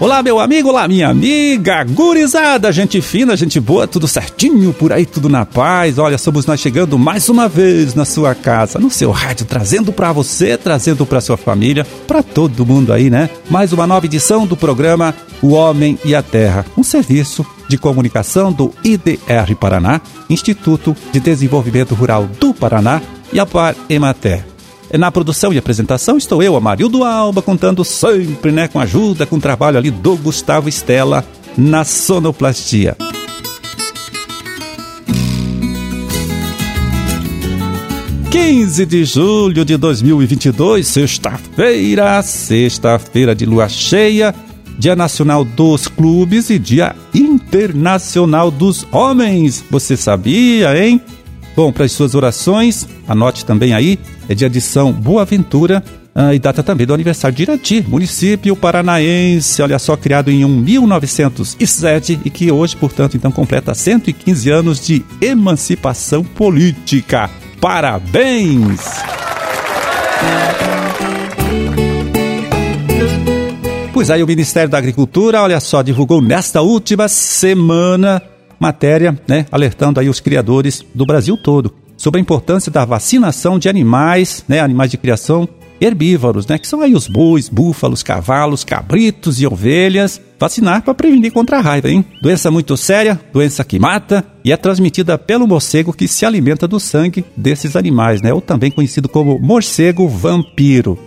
Olá, meu amigo, olá, minha amiga, gurizada, gente fina, gente boa, tudo certinho por aí, tudo na paz. Olha, somos nós chegando mais uma vez na sua casa, no seu rádio, trazendo para você, trazendo para sua família, para todo mundo aí, né? Mais uma nova edição do programa O Homem e a Terra, um serviço de comunicação do IDR Paraná, Instituto de Desenvolvimento Rural do Paraná e a Par Emater. Na produção e apresentação estou eu, Amarildo Alba, contando sempre, né, com ajuda, com trabalho ali do Gustavo Estela na sonoplastia. Quinze de julho de 2022, sexta-feira, sexta-feira de lua cheia, Dia Nacional dos Clubes e Dia Internacional dos Homens. Você sabia, hein? Bom, para as suas orações, anote também aí, é dia de São Boaventura ah, e data também do aniversário de Irati, município paranaense, olha só, criado em 1907 e que hoje, portanto, então completa 115 anos de emancipação política. Parabéns! Pois aí, o Ministério da Agricultura, olha só, divulgou nesta última semana matéria, né, alertando aí os criadores do Brasil todo sobre a importância da vacinação de animais, né, animais de criação herbívoros, né, que são aí os bois, búfalos, cavalos, cabritos e ovelhas, vacinar para prevenir contra a raiva, hein? Doença muito séria, doença que mata e é transmitida pelo morcego que se alimenta do sangue desses animais, né, ou também conhecido como morcego vampiro.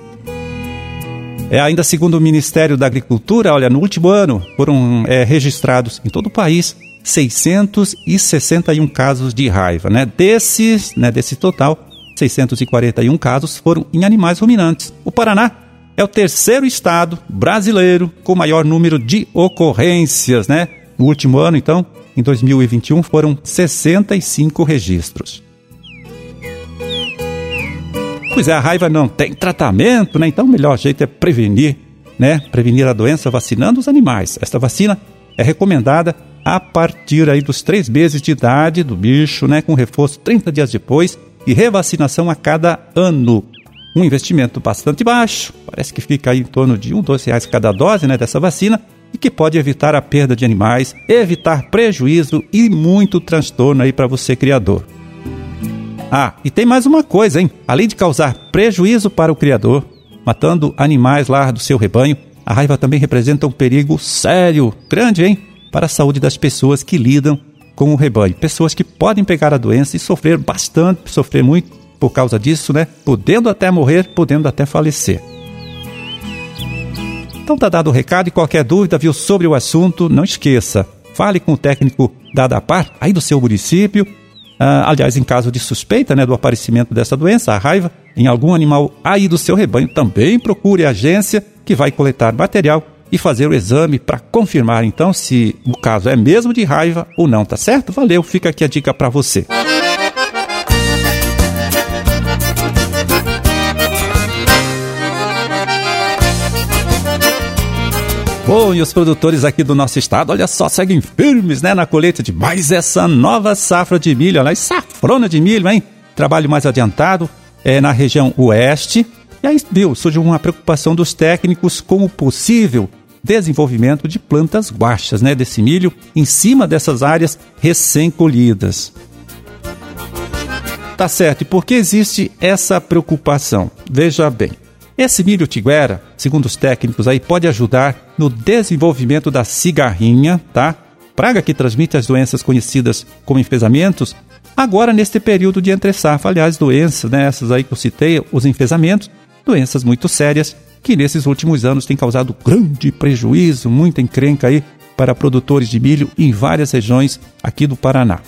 É, ainda segundo o Ministério da Agricultura, olha, no último ano foram é, registrados em todo o país 661 casos de raiva, né? Desses, né, desse total, 641 casos foram em animais ruminantes. O Paraná é o terceiro estado brasileiro com maior número de ocorrências, né? No último ano, então, em 2021, foram 65 registros. Pois é, a raiva não tem tratamento, né? Então o melhor jeito é prevenir, né? Prevenir a doença vacinando os animais. Esta vacina é recomendada a partir aí dos três meses de idade do bicho, né, com reforço 30 dias depois e revacinação a cada ano. Um investimento bastante baixo, parece que fica aí em torno de um, dois reais cada dose né, dessa vacina e que pode evitar a perda de animais, evitar prejuízo e muito transtorno aí para você criador. Ah, e tem mais uma coisa, hein? Além de causar prejuízo para o criador, matando animais lá do seu rebanho, a raiva também representa um perigo sério, grande, hein? Para a saúde das pessoas que lidam com o rebanho. Pessoas que podem pegar a doença e sofrer bastante, sofrer muito por causa disso, né? Podendo até morrer, podendo até falecer. Então tá dado o recado e qualquer dúvida, viu, sobre o assunto, não esqueça. Fale com o técnico da ADAPAR, aí do seu município. Ah, aliás, em caso de suspeita né, do aparecimento dessa doença, a raiva, em algum animal aí do seu rebanho, também procure a agência que vai coletar material e fazer o exame para confirmar então se o caso é mesmo de raiva ou não, tá certo? Valeu, fica aqui a dica para você. Bom, e os produtores aqui do nosso estado, olha só, seguem firmes, né, na colheita de mais essa nova safra de milho, olha, safrona de milho, hein? Trabalho mais adiantado é na região oeste. E aí, viu, surge uma preocupação dos técnicos com o possível desenvolvimento de plantas guachas, né, desse milho, em cima dessas áreas recém-colhidas. Tá certo, e por que existe essa preocupação? Veja bem, esse milho tiguera, segundo os técnicos aí, pode ajudar no desenvolvimento da cigarrinha, tá? Praga que transmite as doenças conhecidas como enfesamentos, agora neste período de entre-safra. Aliás, doenças, né, essas aí que eu citei, os enfesamentos, doenças muito sérias que nesses últimos anos tem causado grande prejuízo, muita encrenca aí para produtores de milho em várias regiões aqui do Paraná.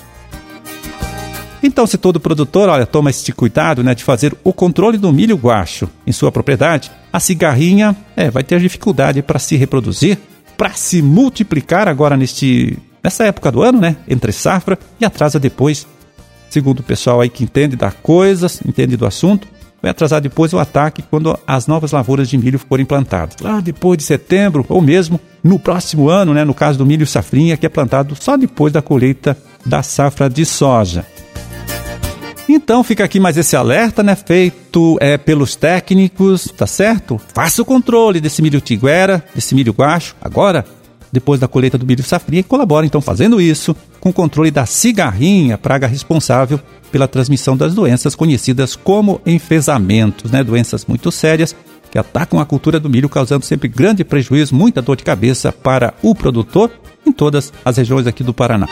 Então, se todo produtor, olha, toma este cuidado, né, de fazer o controle do milho guacho em sua propriedade, a cigarrinha, é, vai ter dificuldade para se reproduzir, para se multiplicar agora neste nessa época do ano, né, entre safra e atrasa depois, segundo o pessoal aí que entende da coisa, entende do assunto, vai atrasar depois o ataque quando as novas lavouras de milho forem plantadas. Lá depois de setembro, ou mesmo no próximo ano, né, no caso do milho safrinha, que é plantado só depois da colheita da safra de soja. Então fica aqui mais esse alerta, né? Feito é, pelos técnicos, tá certo? Faça o controle desse milho tiguera, desse milho guacho. Agora, depois da colheita do milho safrinha, e colabora então fazendo isso com o controle da cigarrinha, praga responsável pela transmissão das doenças conhecidas como enfesamentos, né? Doenças muito sérias que atacam a cultura do milho, causando sempre grande prejuízo, muita dor de cabeça para o produtor em todas as regiões aqui do Paraná.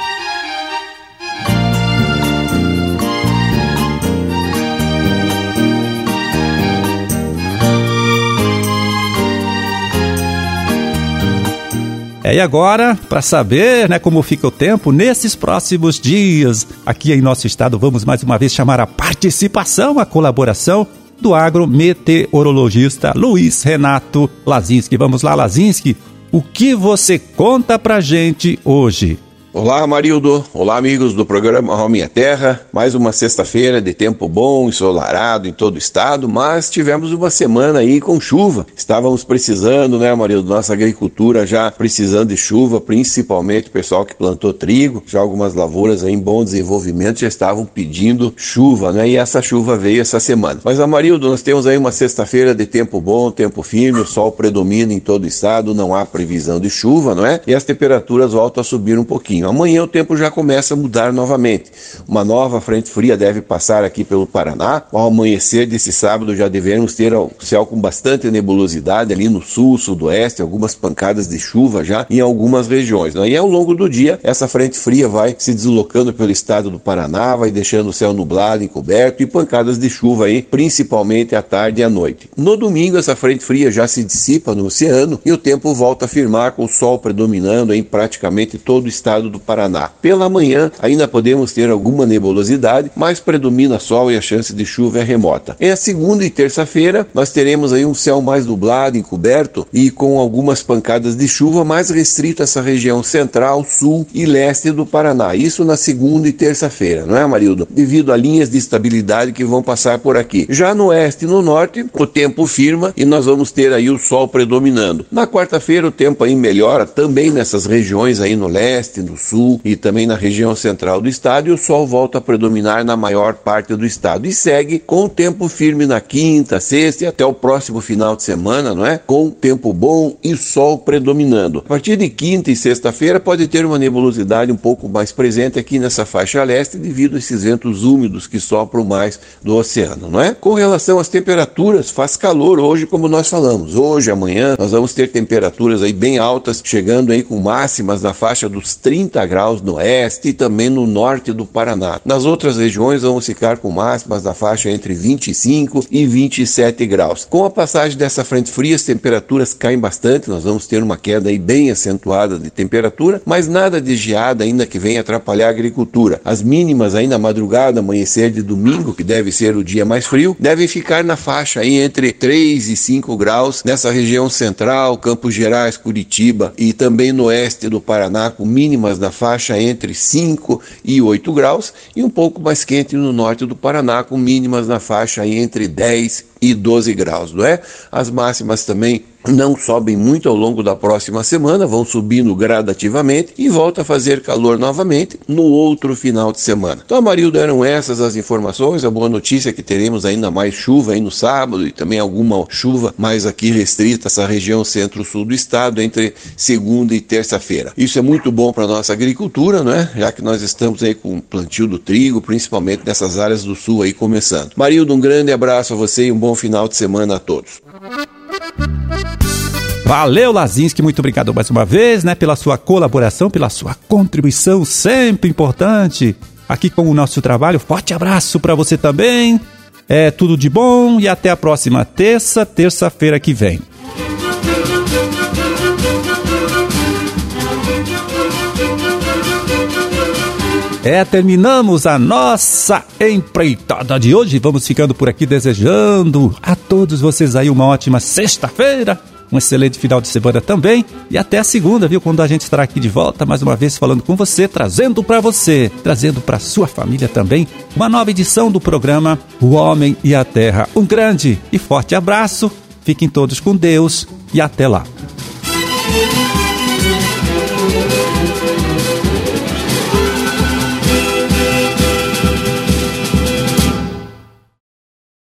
E agora, para saber né, como fica o tempo, nesses próximos dias, aqui em nosso estado, vamos mais uma vez chamar a participação, a colaboração do agrometeorologista Luiz Renato Lazinski. Vamos lá, Lazinski, o que você conta pra gente hoje? Olá, Marildo. Olá, amigos do programa Ó Minha Terra. Mais uma sexta-feira de tempo bom, ensolarado em todo o estado, mas tivemos uma semana aí com chuva. Estávamos precisando, né, Marildo? Nossa agricultura já precisando de chuva, principalmente o pessoal que plantou trigo. Já algumas lavouras em bom desenvolvimento já estavam pedindo chuva, né? E essa chuva veio essa semana. Mas, Amarildo, nós temos aí uma sexta-feira de tempo bom, tempo firme, o sol predomina em todo o estado, não há previsão de chuva, não é? E as temperaturas voltam a subir um pouquinho pouquinho. Amanhã o tempo já começa a mudar novamente. Uma nova frente fria deve passar aqui pelo Paraná. Ao amanhecer desse sábado já devemos ter o céu com bastante nebulosidade ali no sul, sudoeste, algumas pancadas de chuva já em algumas regiões. Né? E ao longo do dia, essa frente fria vai se deslocando pelo estado do Paraná, vai deixando o céu nublado, encoberto e pancadas de chuva aí, principalmente à tarde e à noite. No domingo, essa frente fria já se dissipa no oceano e o tempo volta a firmar com o sol predominando em praticamente todo o estado do Paraná. Pela manhã ainda podemos ter alguma nebulosidade, mas predomina sol e a chance de chuva é remota. Em a segunda e terça-feira nós teremos aí um céu mais nublado, encoberto e com algumas pancadas de chuva mais restrito a essa região central, sul e leste do Paraná. Isso na segunda e terça-feira, não é, Marildo? Devido a linhas de estabilidade que vão passar por aqui. Já no oeste e no norte, o tempo firma e nós vamos ter aí o sol predominando. Na quarta-feira o tempo aí melhora também nessas regiões aí no leste, no sul e também na região central do estado, e o sol volta a predominar na maior parte do estado. E segue com tempo firme na quinta, sexta e até o próximo final de semana, não é? Com tempo bom e sol predominando. A partir de quinta e sexta-feira pode ter uma nebulosidade um pouco mais presente aqui nessa faixa leste devido a esses ventos úmidos que sopram mais do oceano, não é? Com relação às temperaturas, faz calor hoje, como nós falamos. Hoje, amanhã, nós vamos ter temperaturas aí bem altas, chegando aí com máximas na faixa dos 30 30 graus no oeste e também no norte do Paraná. Nas outras regiões vamos ficar com máximas da faixa entre 25 e 27 graus. Com a passagem dessa frente fria, as temperaturas caem bastante, nós vamos ter uma queda aí bem acentuada de temperatura, mas nada de geada ainda que venha atrapalhar a agricultura. As mínimas aí na madrugada, amanhecer de domingo, que deve ser o dia mais frio, devem ficar na faixa aí entre 3 e 5 graus nessa região central, Campos Gerais, Curitiba e também no oeste do Paraná, com mínimas da faixa entre 5 e 8 graus e um pouco mais quente no norte do Paraná, com mínimas na faixa entre 10 e 12 graus, não é? As máximas também não sobem muito ao longo da próxima semana, vão subindo gradativamente e volta a fazer calor novamente no outro final de semana. Então, Amarildo, eram essas as informações. A boa notícia é que teremos ainda mais chuva aí no sábado e também alguma chuva mais aqui restrita essa região centro-sul do estado entre segunda e terça-feira. Isso é muito bom para nossa agricultura, não é? Já que nós estamos aí com o plantio do trigo, principalmente nessas áreas do sul aí começando. Marildo, um grande abraço a você e um bom bom final de semana a todos. Valeu, Lazinski, muito obrigado mais uma vez, né, pela sua colaboração, pela sua contribuição sempre importante aqui com o nosso trabalho. Forte abraço para você também. É tudo de bom e até a próxima terça, terça-feira que vem. É, terminamos a nossa empreitada de hoje. Vamos ficando por aqui desejando a todos vocês aí uma ótima sexta-feira, um excelente final de semana também e até a segunda, viu? Quando a gente estará aqui de volta mais uma vez falando com você, trazendo para você, trazendo para sua família também uma nova edição do programa O Homem e a Terra. Um grande e forte abraço. Fiquem todos com Deus e até lá.